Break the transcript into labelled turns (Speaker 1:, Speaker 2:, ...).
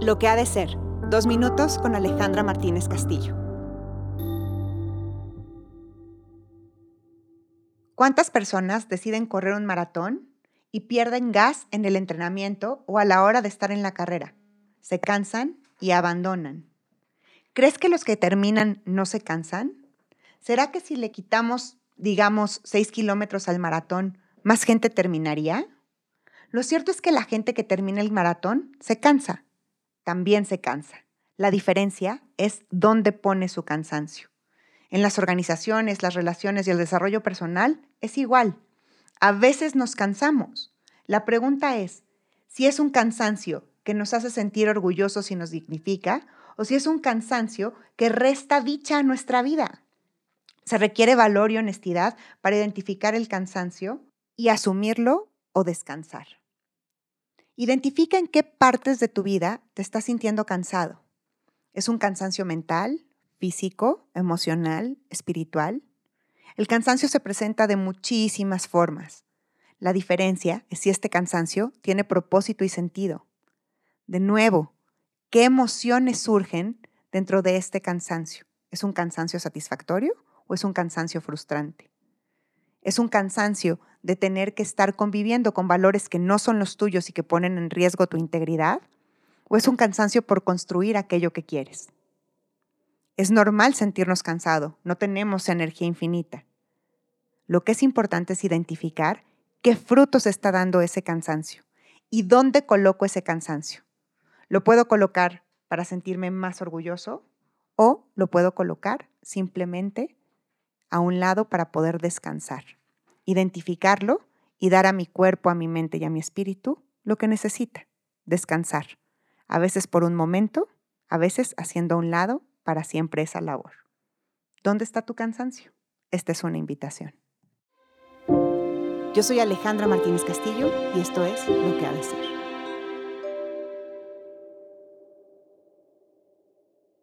Speaker 1: Lo que ha de ser. Dos minutos con Alejandra Martínez Castillo. ¿Cuántas personas deciden correr un maratón y pierden gas en el entrenamiento o a la hora de estar en la carrera? Se cansan y abandonan. ¿Crees que los que terminan no se cansan? ¿Será que si le quitamos, digamos, seis kilómetros al maratón, más gente terminaría? Lo cierto es que la gente que termina el maratón se cansa, también se cansa. La diferencia es dónde pone su cansancio. En las organizaciones, las relaciones y el desarrollo personal es igual. A veces nos cansamos. La pregunta es si es un cansancio que nos hace sentir orgullosos y nos dignifica, o si es un cansancio que resta dicha a nuestra vida. Se requiere valor y honestidad para identificar el cansancio y asumirlo o descansar. Identifica en qué partes de tu vida te estás sintiendo cansado. ¿Es un cansancio mental, físico, emocional, espiritual? El cansancio se presenta de muchísimas formas. La diferencia es si este cansancio tiene propósito y sentido. De nuevo, ¿qué emociones surgen dentro de este cansancio? ¿Es un cansancio satisfactorio o es un cansancio frustrante? ¿Es un cansancio de tener que estar conviviendo con valores que no son los tuyos y que ponen en riesgo tu integridad? ¿O es un cansancio por construir aquello que quieres? Es normal sentirnos cansados, no tenemos energía infinita. Lo que es importante es identificar qué frutos está dando ese cansancio y dónde coloco ese cansancio. Lo puedo colocar para sentirme más orgulloso o lo puedo colocar simplemente a un lado para poder descansar, identificarlo y dar a mi cuerpo, a mi mente y a mi espíritu lo que necesita, descansar, a veces por un momento, a veces haciendo a un lado para siempre esa labor. ¿Dónde está tu cansancio? Esta es una invitación. Yo soy Alejandra Martínez Castillo y esto es Lo que ha de ser.